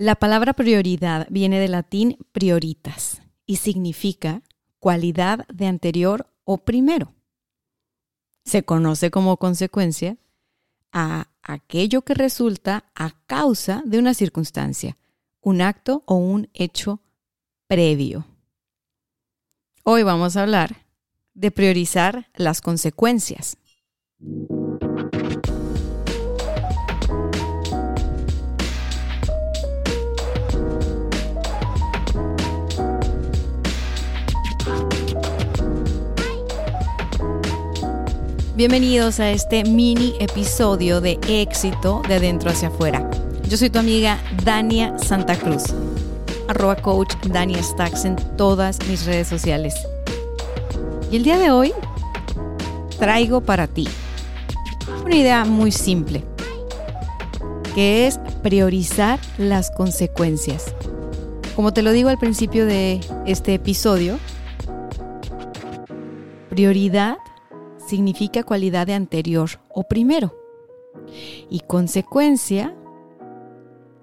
La palabra prioridad viene del latín prioritas y significa cualidad de anterior o primero. Se conoce como consecuencia a aquello que resulta a causa de una circunstancia, un acto o un hecho previo. Hoy vamos a hablar de priorizar las consecuencias. Bienvenidos a este mini episodio de éxito de dentro hacia afuera. Yo soy tu amiga Dania Santa Cruz, arroba coach Dania Stacks en todas mis redes sociales. Y el día de hoy traigo para ti una idea muy simple, que es priorizar las consecuencias. Como te lo digo al principio de este episodio, prioridad significa cualidad de anterior o primero. Y consecuencia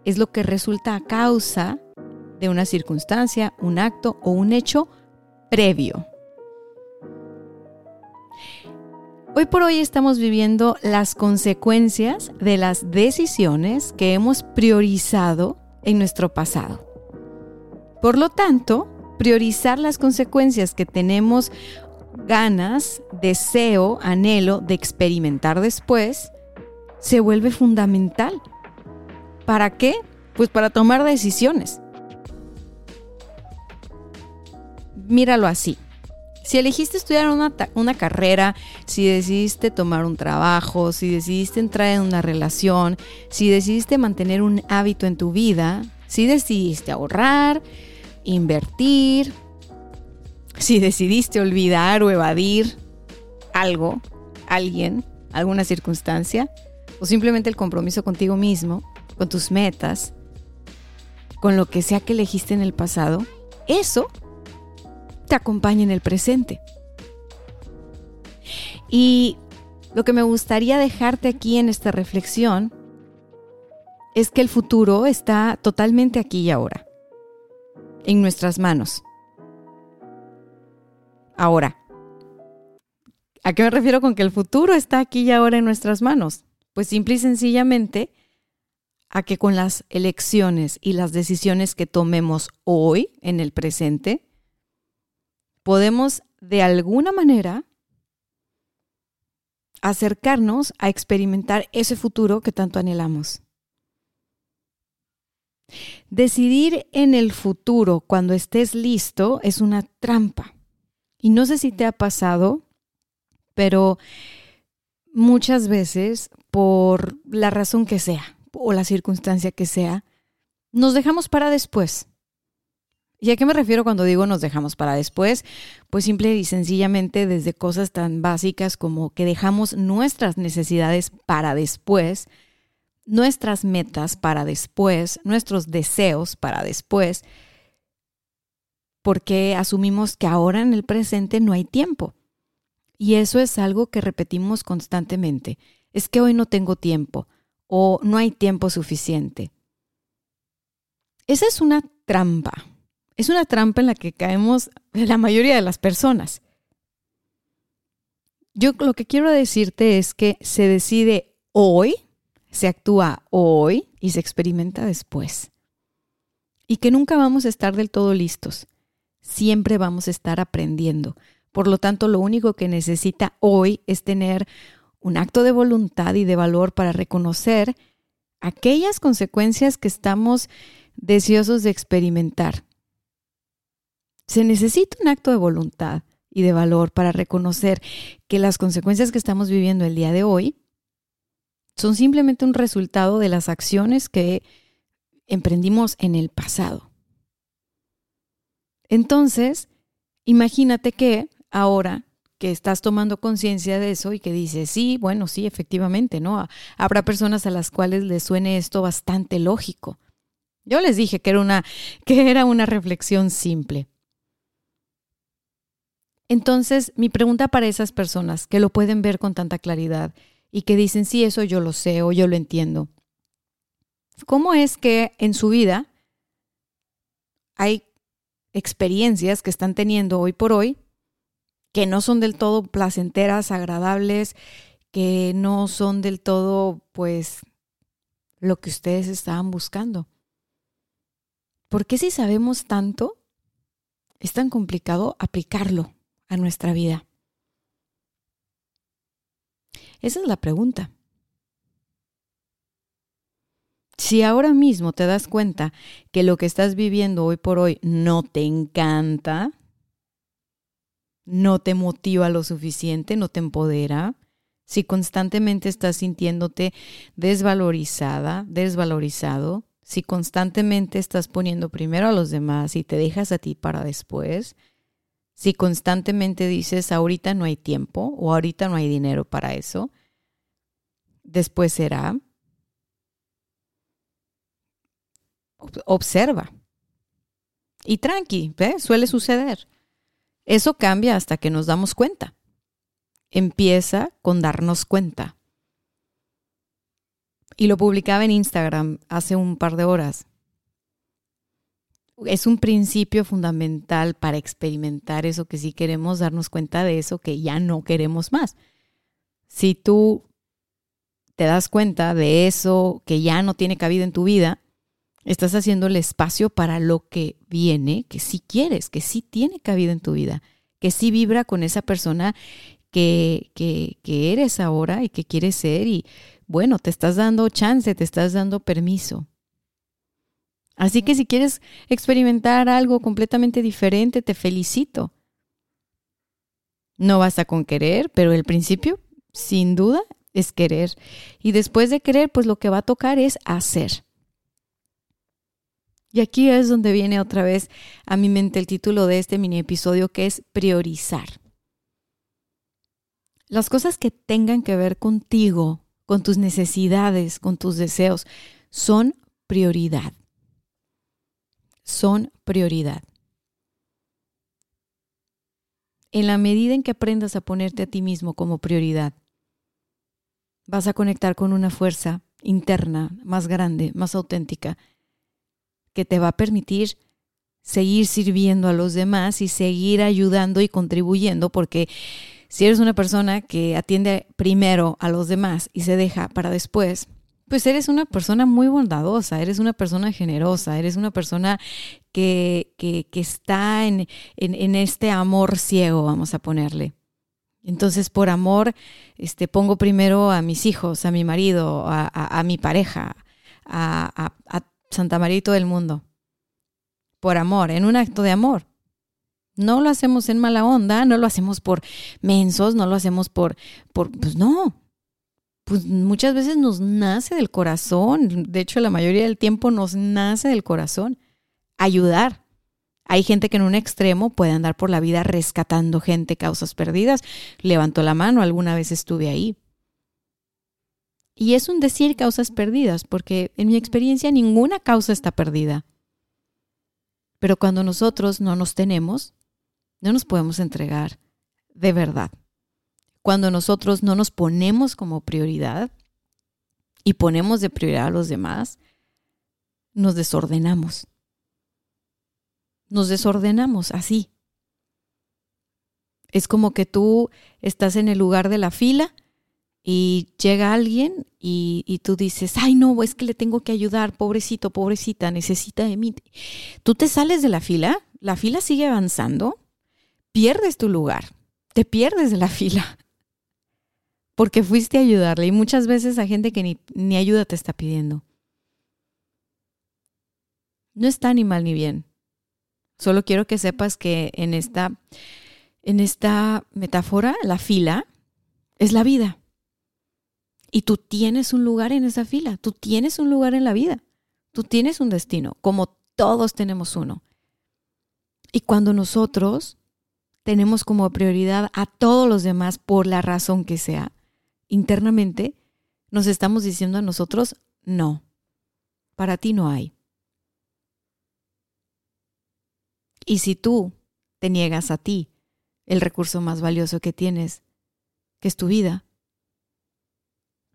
es lo que resulta a causa de una circunstancia, un acto o un hecho previo. Hoy por hoy estamos viviendo las consecuencias de las decisiones que hemos priorizado en nuestro pasado. Por lo tanto, priorizar las consecuencias que tenemos ganas, deseo, anhelo de experimentar después, se vuelve fundamental. ¿Para qué? Pues para tomar decisiones. Míralo así. Si elegiste estudiar una, una, carrera, si decidiste tomar un trabajo, si decidiste entrar en una relación, si decidiste mantener un hábito en tu vida, si decidiste ahorrar, invertir, si decidiste olvidar o evadir algo, alguien, alguna circunstancia, o simplemente el compromiso contigo mismo, con tus metas, con lo que sea que elegiste en el pasado, eso te acompaña en el presente. Y lo que me gustaría dejarte aquí en esta reflexión es que el futuro está totalmente aquí y ahora, en nuestras manos. Ahora, ¿a qué me refiero con que el futuro está aquí y ahora en nuestras manos? Pues simple y sencillamente a que con las elecciones y las decisiones que tomemos hoy, en el presente, podemos de alguna manera acercarnos a experimentar ese futuro que tanto anhelamos. Decidir en el futuro cuando estés listo es una trampa. Y no sé si te ha pasado, pero muchas veces, por la razón que sea o la circunstancia que sea, nos dejamos para después. ¿Y a qué me refiero cuando digo nos dejamos para después? Pues simple y sencillamente desde cosas tan básicas como que dejamos nuestras necesidades para después, nuestras metas para después, nuestros deseos para después, porque asumimos que ahora en el presente no hay tiempo. Y eso es algo que repetimos constantemente. Es que hoy no tengo tiempo o no hay tiempo suficiente. Esa es una trampa. Es una trampa en la que caemos la mayoría de las personas. Yo lo que quiero decirte es que se decide hoy, se actúa hoy y se experimenta después. Y que nunca vamos a estar del todo listos siempre vamos a estar aprendiendo. Por lo tanto, lo único que necesita hoy es tener un acto de voluntad y de valor para reconocer aquellas consecuencias que estamos deseosos de experimentar. Se necesita un acto de voluntad y de valor para reconocer que las consecuencias que estamos viviendo el día de hoy son simplemente un resultado de las acciones que emprendimos en el pasado. Entonces, imagínate que ahora que estás tomando conciencia de eso y que dices, sí, bueno, sí, efectivamente, ¿no? Habrá personas a las cuales les suene esto bastante lógico. Yo les dije que era una, que era una reflexión simple. Entonces, mi pregunta para esas personas que lo pueden ver con tanta claridad y que dicen, sí, eso yo lo sé o yo lo entiendo. ¿Cómo es que en su vida hay experiencias que están teniendo hoy por hoy que no son del todo placenteras, agradables, que no son del todo, pues, lo que ustedes estaban buscando? ¿Por qué si sabemos tanto, es tan complicado aplicarlo a nuestra vida? Esa es la pregunta. Si ahora mismo te das cuenta que lo que estás viviendo hoy por hoy no te encanta, no te motiva lo suficiente, no te empodera, si constantemente estás sintiéndote desvalorizada, desvalorizado, si constantemente estás poniendo primero a los demás y te dejas a ti para después, si constantemente dices ahorita no hay tiempo o ahorita no hay dinero para eso, después será. Observa. Y tranqui, suele suceder. Eso cambia hasta que nos damos cuenta. Empieza con darnos cuenta. Y lo publicaba en Instagram hace un par de horas es un principio fundamental para experimentar eso que sí queremos, darnos cuenta de eso que ya no queremos más. Si tú te das cuenta de eso que ya no tiene cabida en tu vida, estás haciendo el espacio para lo que viene, que sí quieres, que sí tiene cabida en tu vida, que sí vibra con esa persona que, que, que eres ahora y que quieres ser y bueno, te estás dando chance, te estás dando permiso. Así que si quieres experimentar algo completamente diferente, te felicito. No basta con querer, pero el principio, sin duda, es querer. Y después de querer, pues lo que va a tocar es hacer. Y aquí es donde viene otra vez a mi mente el título de este mini episodio, que es priorizar. Las cosas que tengan que ver contigo, con tus necesidades, con tus deseos, son prioridad son prioridad. En la medida en que aprendas a ponerte a ti mismo como prioridad, vas a conectar con una fuerza interna más grande, más auténtica, que te va a permitir seguir sirviendo a los demás y seguir ayudando y contribuyendo, porque si eres una persona que atiende primero a los demás y se deja para después, pues eres una persona muy bondadosa, eres una persona generosa, eres una persona que, que, que está en, en, este amor ciego, vamos a ponerle. Entonces, por amor, este, pongo primero a mis hijos, a mi marido, a, mi pareja, a, a, Santa María y todo el mundo. Por amor, en un acto de amor. No lo hacemos en mala onda, no lo hacemos por mensos, no lo hacemos por, por pues no, pues muchas veces nos nace del corazón, de hecho la mayoría del tiempo nos nace del corazón. Ayudar. Hay gente que en un extremo puede andar por la vida rescatando gente, causas perdidas. Levanto la mano, alguna vez estuve ahí. Y es un decir causas perdidas, porque en mi experiencia ninguna causa está perdida. Pero cuando nosotros no nos tenemos, no nos podemos entregar de verdad cuando nosotros no nos ponemos como prioridad y ponemos de prioridad a los demás, nos desordenamos. Nos desordenamos así. Es como que tú estás en el lugar de la fila y llega alguien y, y, tú dices, ay no, es que le tengo que ayudar, pobrecito, pobrecita, necesita de mí. Tú te sales de la fila, la fila sigue avanzando, pierdes tu lugar, te pierdes de la fila porque fuiste a ayudarle y muchas veces a gente que ni, ni ayuda te está pidiendo. No está ni mal ni bien. Solo quiero que sepas que en esta, en esta metáfora, la fila es la vida. Y tú tienes un lugar en esa fila, tú tienes un lugar en la vida. Tú tienes un destino, como todos tenemos uno. Y cuando nosotros tenemos como prioridad a todos los demás por la razón que sea, internamente nos estamos diciendo a nosotros, no, para ti no hay. Y si tú te niegas a ti el recurso más valioso que tienes, que es tu vida,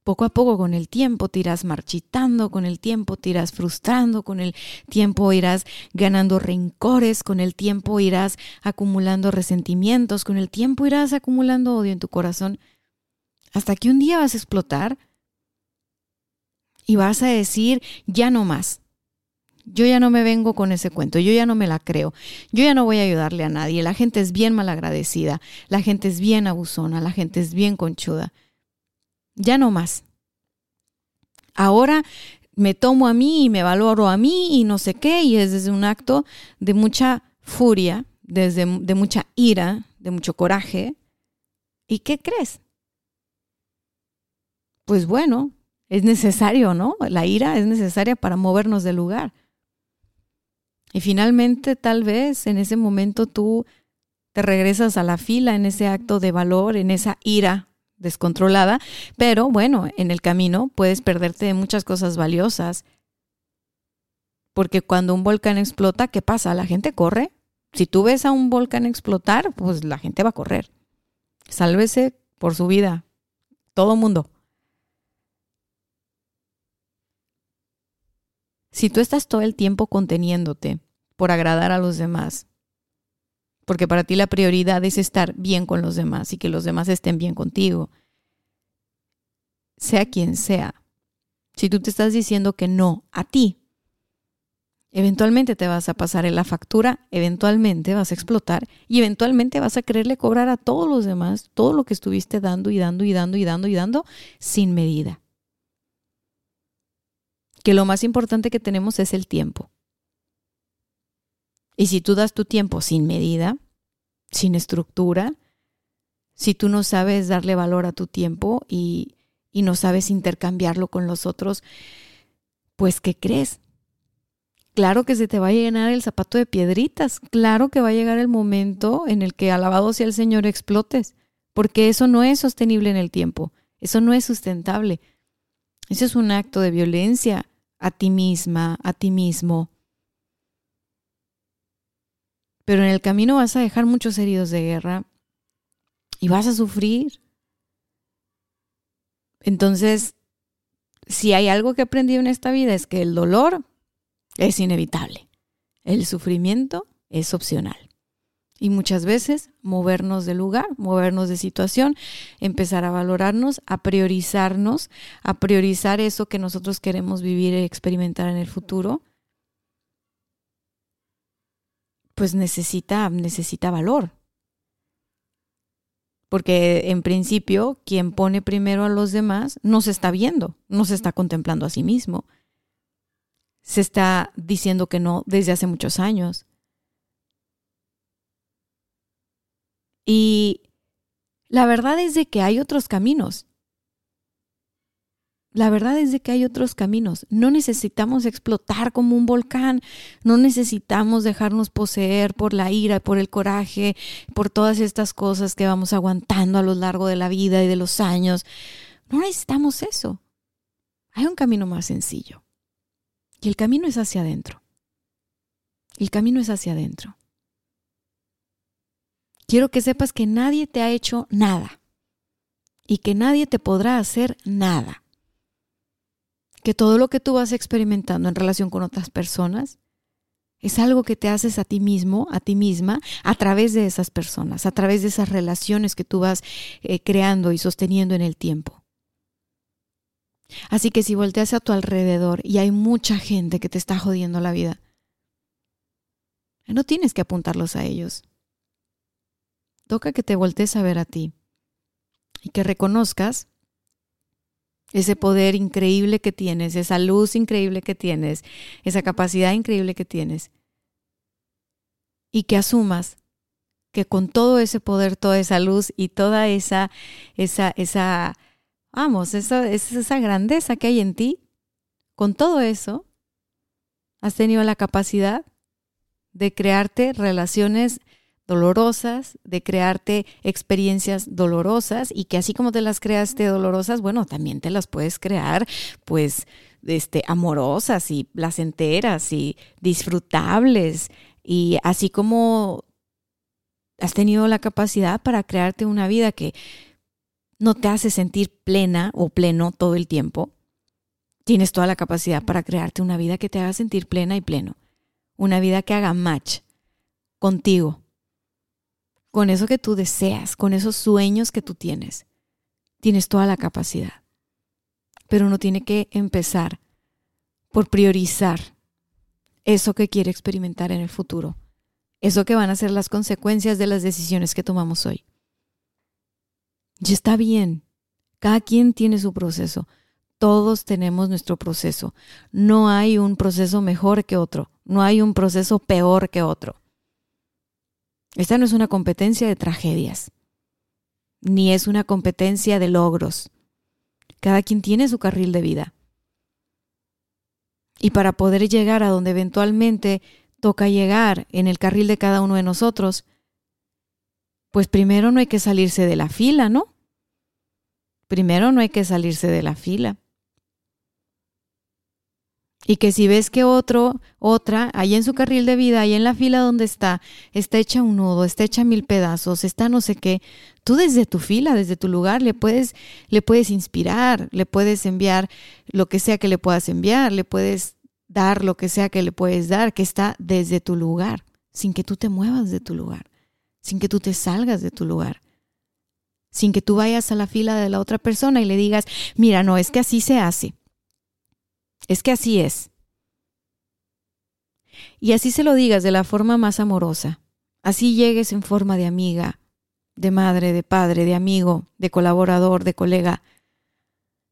poco a poco con el tiempo te irás marchitando, con el tiempo te irás frustrando, con el tiempo irás ganando rencores, con el tiempo irás acumulando resentimientos, con el tiempo irás acumulando odio en tu corazón, hasta que un día vas a explotar y vas a decir, ya no más. Yo ya no me vengo con ese cuento, yo ya no me la creo, yo ya no voy a ayudarle a nadie, la gente es bien malagradecida, la gente es bien abusona, la gente es bien conchuda. Ya no más. Ahora me tomo a mí y me valoro a mí y no sé qué, y es desde un acto de mucha furia, desde de mucha ira, de mucho coraje. ¿Y qué crees? Pues bueno, es necesario, ¿no? La ira es necesaria para movernos del lugar. Y finalmente, tal vez en ese momento tú te regresas a la fila en ese acto de valor, en esa ira descontrolada, pero bueno, en el camino puedes perderte de muchas cosas valiosas. Porque cuando un volcán explota, ¿qué pasa? La gente corre. Si tú ves a un volcán explotar, pues la gente va a correr. Sálvese por su vida. Todo mundo. Si tú estás todo el tiempo conteniéndote por agradar a los demás, porque para ti la prioridad es estar bien con los demás y que los demás estén bien contigo, sea quien sea, si tú te estás diciendo que no a ti, eventualmente te vas a pasar en la factura, eventualmente vas a explotar y eventualmente vas a quererle cobrar a todos los demás todo lo que estuviste dando y dando y dando y dando y dando sin medida que lo más importante que tenemos es el tiempo. Y si tú das tu tiempo sin medida, sin estructura, si tú no sabes darle valor a tu tiempo y, y no sabes intercambiarlo con los otros, pues ¿qué crees? Claro que se te va a llenar el zapato de piedritas, claro que va a llegar el momento en el que alabado sea el Señor explotes, porque eso no es sostenible en el tiempo, eso no es sustentable. Eso es un acto de violencia a ti misma, a ti mismo. Pero en el camino vas a dejar muchos heridos de guerra y vas a sufrir. Entonces, si hay algo que he aprendido en esta vida es que el dolor es inevitable. El sufrimiento es opcional y muchas veces movernos de lugar, movernos de situación, empezar a valorarnos, a priorizarnos, a priorizar eso que nosotros queremos vivir y experimentar en el futuro, pues necesita, necesita valor. Porque en principio, quien pone primero a los demás no se está viendo, no se está contemplando a sí mismo. Se está diciendo que no desde hace muchos años Y la verdad es de que hay otros caminos. La verdad es de que hay otros caminos. No necesitamos explotar como un volcán. No necesitamos dejarnos poseer por la ira, por el coraje, por todas estas cosas que vamos aguantando a lo largo de la vida y de los años. No necesitamos eso. Hay un camino más sencillo. Y el camino es hacia adentro. El camino es hacia adentro quiero que sepas que nadie te ha hecho nada y que nadie te podrá hacer nada. Que todo lo que tú vas experimentando en relación con otras personas es algo que te haces a ti mismo, a ti misma, a través de esas personas, a través de esas relaciones que tú vas eh, creando y sosteniendo en el tiempo. Así que si volteas a tu alrededor y hay mucha gente que te está jodiendo la vida, no tienes que apuntarlos a ellos toca que te voltees a ver a ti y que reconozcas ese poder increíble que tienes, esa luz increíble que tienes, esa capacidad increíble que tienes. Y que asumas que con todo ese poder, toda esa luz y toda esa, esa, esa, vamos, esa, esa grandeza que hay en ti, con todo eso, has tenido la capacidad de crearte relaciones dolorosas, de crearte experiencias dolorosas y que así como te las creaste dolorosas, bueno, también te las puedes crear pues este amorosas y placenteras y disfrutables y así como has tenido la capacidad para crearte una vida que no te hace sentir plena o pleno todo el tiempo, tienes toda la capacidad para crearte una vida que te haga sentir plena y pleno. Una vida que haga match contigo, con eso que tú deseas, con esos sueños que tú tienes. Tienes toda la capacidad. Pero uno tiene que empezar por priorizar eso que quiere experimentar en el futuro, eso que van a ser las consecuencias de las decisiones que tomamos hoy. Y está bien. Cada quien tiene su proceso. Todos tenemos nuestro proceso. No hay un proceso mejor que otro. No hay un proceso peor que otro. Esta no es una competencia de tragedias, ni es una competencia de logros. Cada quien tiene su carril de vida. Y para poder llegar a donde eventualmente toca llegar en el carril de cada uno de nosotros, pues primero no hay que salirse de la fila, ¿no? Primero no hay que salirse de la fila. Y que si ves que otro, otra, ahí en su carril de vida, ahí en la fila donde está, está hecha un nudo, está hecha mil pedazos, está no sé qué, tú desde tu fila, desde tu lugar, le puedes, le puedes inspirar, le puedes enviar lo que sea que le puedas enviar, le puedes dar lo que sea que le puedes dar, que está desde tu lugar, sin que tú te muevas de tu lugar, sin que tú te salgas de tu lugar sin que tú vayas a la fila de la otra persona y le digas, mira, no, es que así se hace. Es que así es. Y así se lo digas de la forma más amorosa. Así llegues en forma de amiga, de madre, de padre, de amigo, de colaborador, de colega.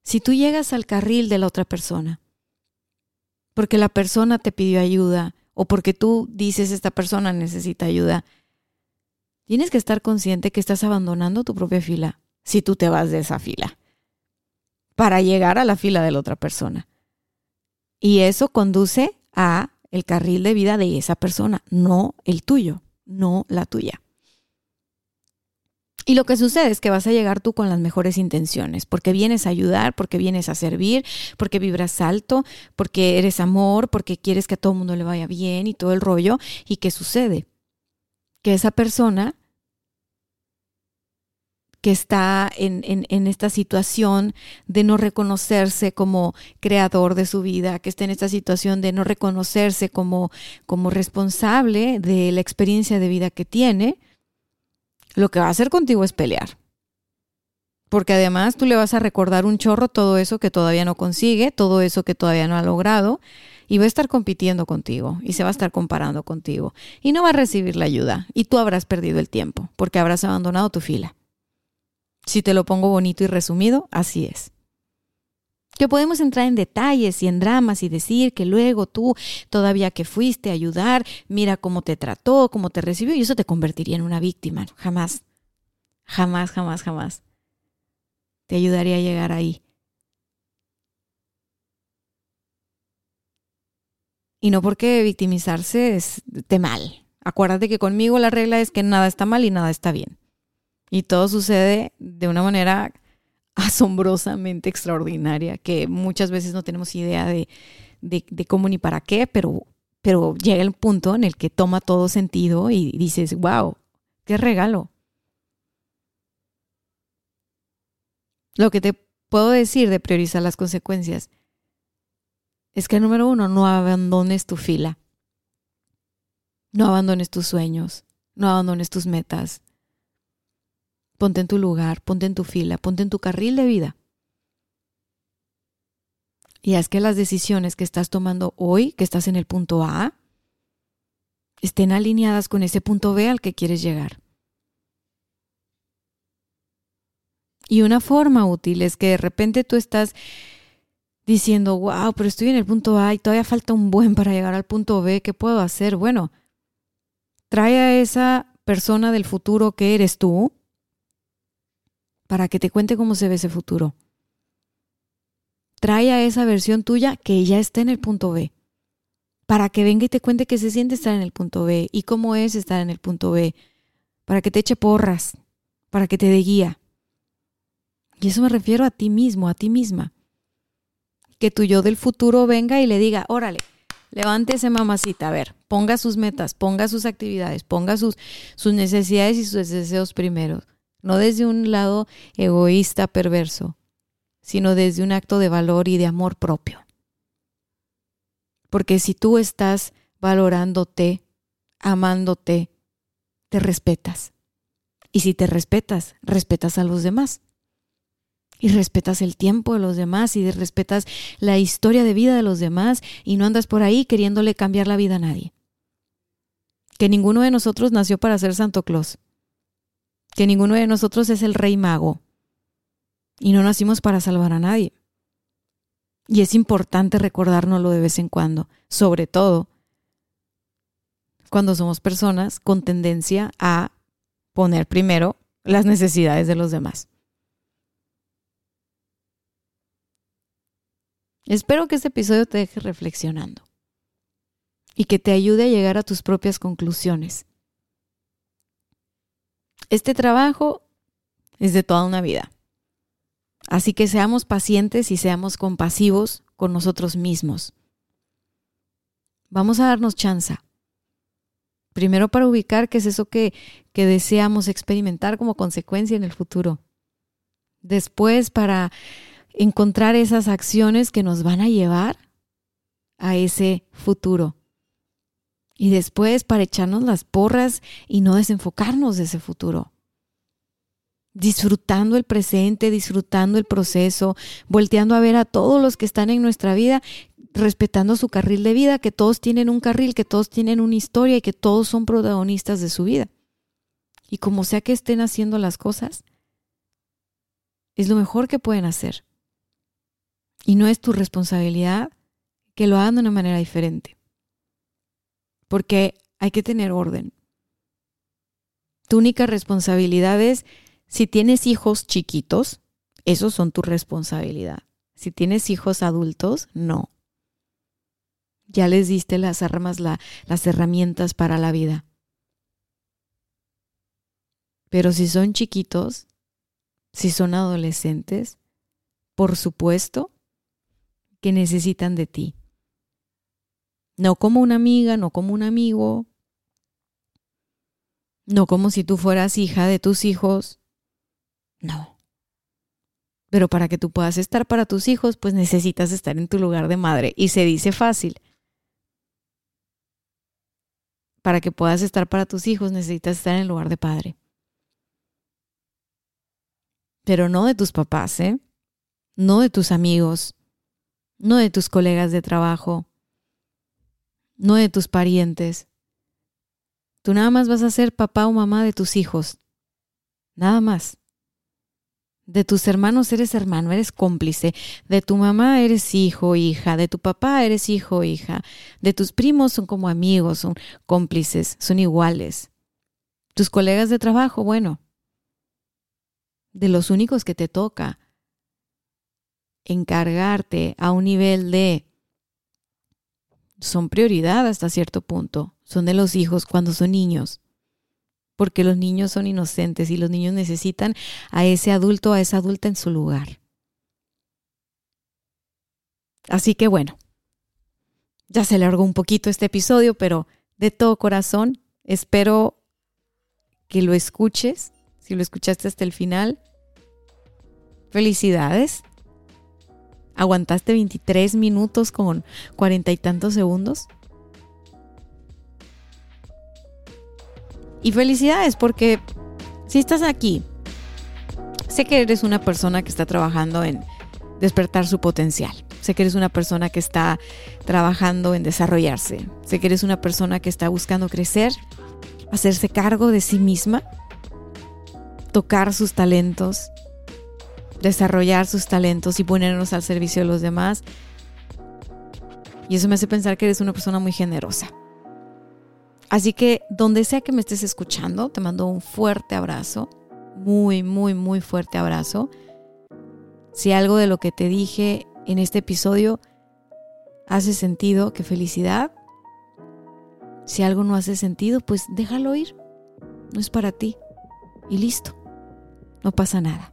Si tú llegas al carril de la otra persona, porque la persona te pidió ayuda o porque tú dices esta persona necesita ayuda, Tienes que estar consciente que estás abandonando tu propia fila si tú te vas de esa fila para llegar a la fila de la otra persona. Y eso conduce a el carril de vida de esa persona, no el tuyo, no la tuya. Y lo que sucede es que vas a llegar tú con las mejores intenciones, porque vienes a ayudar, porque vienes a servir, porque vibras alto, porque eres amor, porque quieres que a todo el mundo le vaya bien y todo el rollo. ¿Y qué sucede? Que esa persona que está en, en, esta situación de no reconocerse como creador de su vida, que está en esta situación de no reconocerse como, como responsable de la experiencia de vida que tiene, lo que va a hacer contigo es pelear. Porque además tú le vas a recordar un chorro todo eso que todavía no consigue, todo eso que todavía no ha logrado, y va a estar compitiendo contigo y se va a estar comparando contigo y no va a recibir la ayuda y tú habrás perdido el tiempo porque habrás abandonado tu fila. Si te lo pongo bonito y resumido, así es. Que podemos entrar en detalles y en dramas y decir que luego tú, todavía que fuiste a ayudar, mira cómo te trató, cómo te recibió, y eso te convertiría en una víctima. Jamás, jamás, jamás, jamás. Te ayudaría a llegar ahí. Y no porque victimizarse es de mal. Acuérdate que conmigo la regla es que nada está mal y nada está bien. Y todo sucede de una manera asombrosamente extraordinaria, que muchas veces no tenemos idea de, cómo ni para qué, pero, pero llega el punto en el que toma todo sentido y dices, wow, qué regalo. Lo que te puedo decir de priorizar las consecuencias es que número uno, no abandones tu fila. No abandones tus sueños, no abandones tus metas, Ponte en tu lugar, ponte en tu fila, ponte en tu carril de vida. Y haz que las decisiones que estás tomando hoy, que estás en el punto A, estén alineadas con ese punto B al que quieres llegar. Y una forma útil es que de repente tú estás diciendo, wow, pero estoy en el punto A y todavía falta un buen para llegar al punto B, ¿qué puedo hacer? Bueno, trae a esa persona del futuro que eres tú para que te cuente cómo se ve ese futuro. Trae a esa versión tuya que ya está en el punto B, para que venga y te cuente que se siente estar en el punto B y cómo es estar en el punto B, para que te eche porras, para que te dé guía. Y eso me refiero a ti mismo, a ti misma. Que tu yo del futuro venga y le diga, órale, levántese mamacita, a ver, ponga sus metas, ponga sus actividades, ponga sus, sus necesidades y sus deseos primero. No desde un lado egoísta, perverso, sino desde un acto de valor y de amor propio. Porque si tú estás valorándote, amándote, te respetas. Y si te respetas, respetas a los demás. Y respetas el tiempo de los demás y respetas la historia de vida de los demás y no andas por ahí queriéndole cambiar la vida a nadie. Que ninguno de nosotros nació para ser Santo Claus. Que ninguno de nosotros es el rey mago. Y no nacimos para salvar a nadie. Y es importante recordárnoslo de vez en cuando, sobre todo cuando somos personas con tendencia a poner primero las necesidades de los demás. Espero que este episodio te deje reflexionando y que te ayude a llegar a tus propias conclusiones. Este trabajo es de toda una vida. Así que seamos pacientes y seamos compasivos con nosotros mismos. Vamos a darnos chance. Primero para ubicar qué es eso que, que deseamos experimentar como consecuencia en el futuro. Después para encontrar esas acciones que nos van a llevar a ese futuro. Y después para echarnos las porras y no desenfocarnos de ese futuro disfrutando el presente, disfrutando el proceso, volteando a ver a todos los que están en nuestra vida, respetando su carril de vida, que todos tienen un carril, que todos tienen una historia y que todos son protagonistas de su vida. Y como sea que estén haciendo las cosas, es lo mejor que pueden hacer. Y no es tu responsabilidad que lo hagan de una manera diferente. Porque hay que tener orden. Tu única responsabilidad es si tienes hijos chiquitos, esos son tu responsabilidad. Si tienes hijos adultos, no. Ya les diste las armas, las herramientas para la vida. Pero si son chiquitos, si son adolescentes, por supuesto que necesitan de ti. No como una amiga, no como un amigo, no como si tú fueras hija de tus hijos, no. Pero para que tú puedas estar para tus hijos, pues necesitas estar en tu lugar de madre. Y se dice fácil. Para que puedas estar para tus hijos, necesitas estar en el lugar de padre. Pero no de tus papás, ¿eh? No de tus amigos, no de tus colegas de trabajo, no de tus parientes. Tú nada más vas a ser papá o mamá de tus hijos. Nada más. De tus hermanos eres hermano, eres cómplice. De tu mamá eres hijo, hija. De tu papá eres hijo, hija. De tus primos son como amigos, son cómplices, son iguales. Tus colegas de trabajo, bueno, de los únicos que te toca encargarte a un nivel de son prioridad hasta cierto punto. Son de los hijos cuando son niños porque los niños son inocentes y los niños necesitan a ese adulto, a esa adulta en su lugar. Así que bueno, ya se largó un poquito este episodio, pero de todo corazón espero que lo escuches. Si lo escuchaste hasta el final, felicidades. Aguantaste 23 minutos con cuarenta y tantos segundos. Y felicidades porque si estás aquí, sé que eres una persona que está trabajando en despertar su potencial. Sé que eres una persona que está trabajando en desarrollarse. Sé que eres una persona que está buscando crecer, hacerse cargo de sí misma, tocar sus talentos, desarrollar sus talentos y ponerlos al servicio de los demás. Y eso me hace pensar que eres una persona muy generosa. Así que donde sea que me estés escuchando, te mando un fuerte abrazo, muy, muy, muy fuerte abrazo. Si algo de lo que te dije en este episodio hace sentido, qué felicidad. Si algo no hace sentido, pues déjalo ir. No es para ti. Y listo. No pasa nada.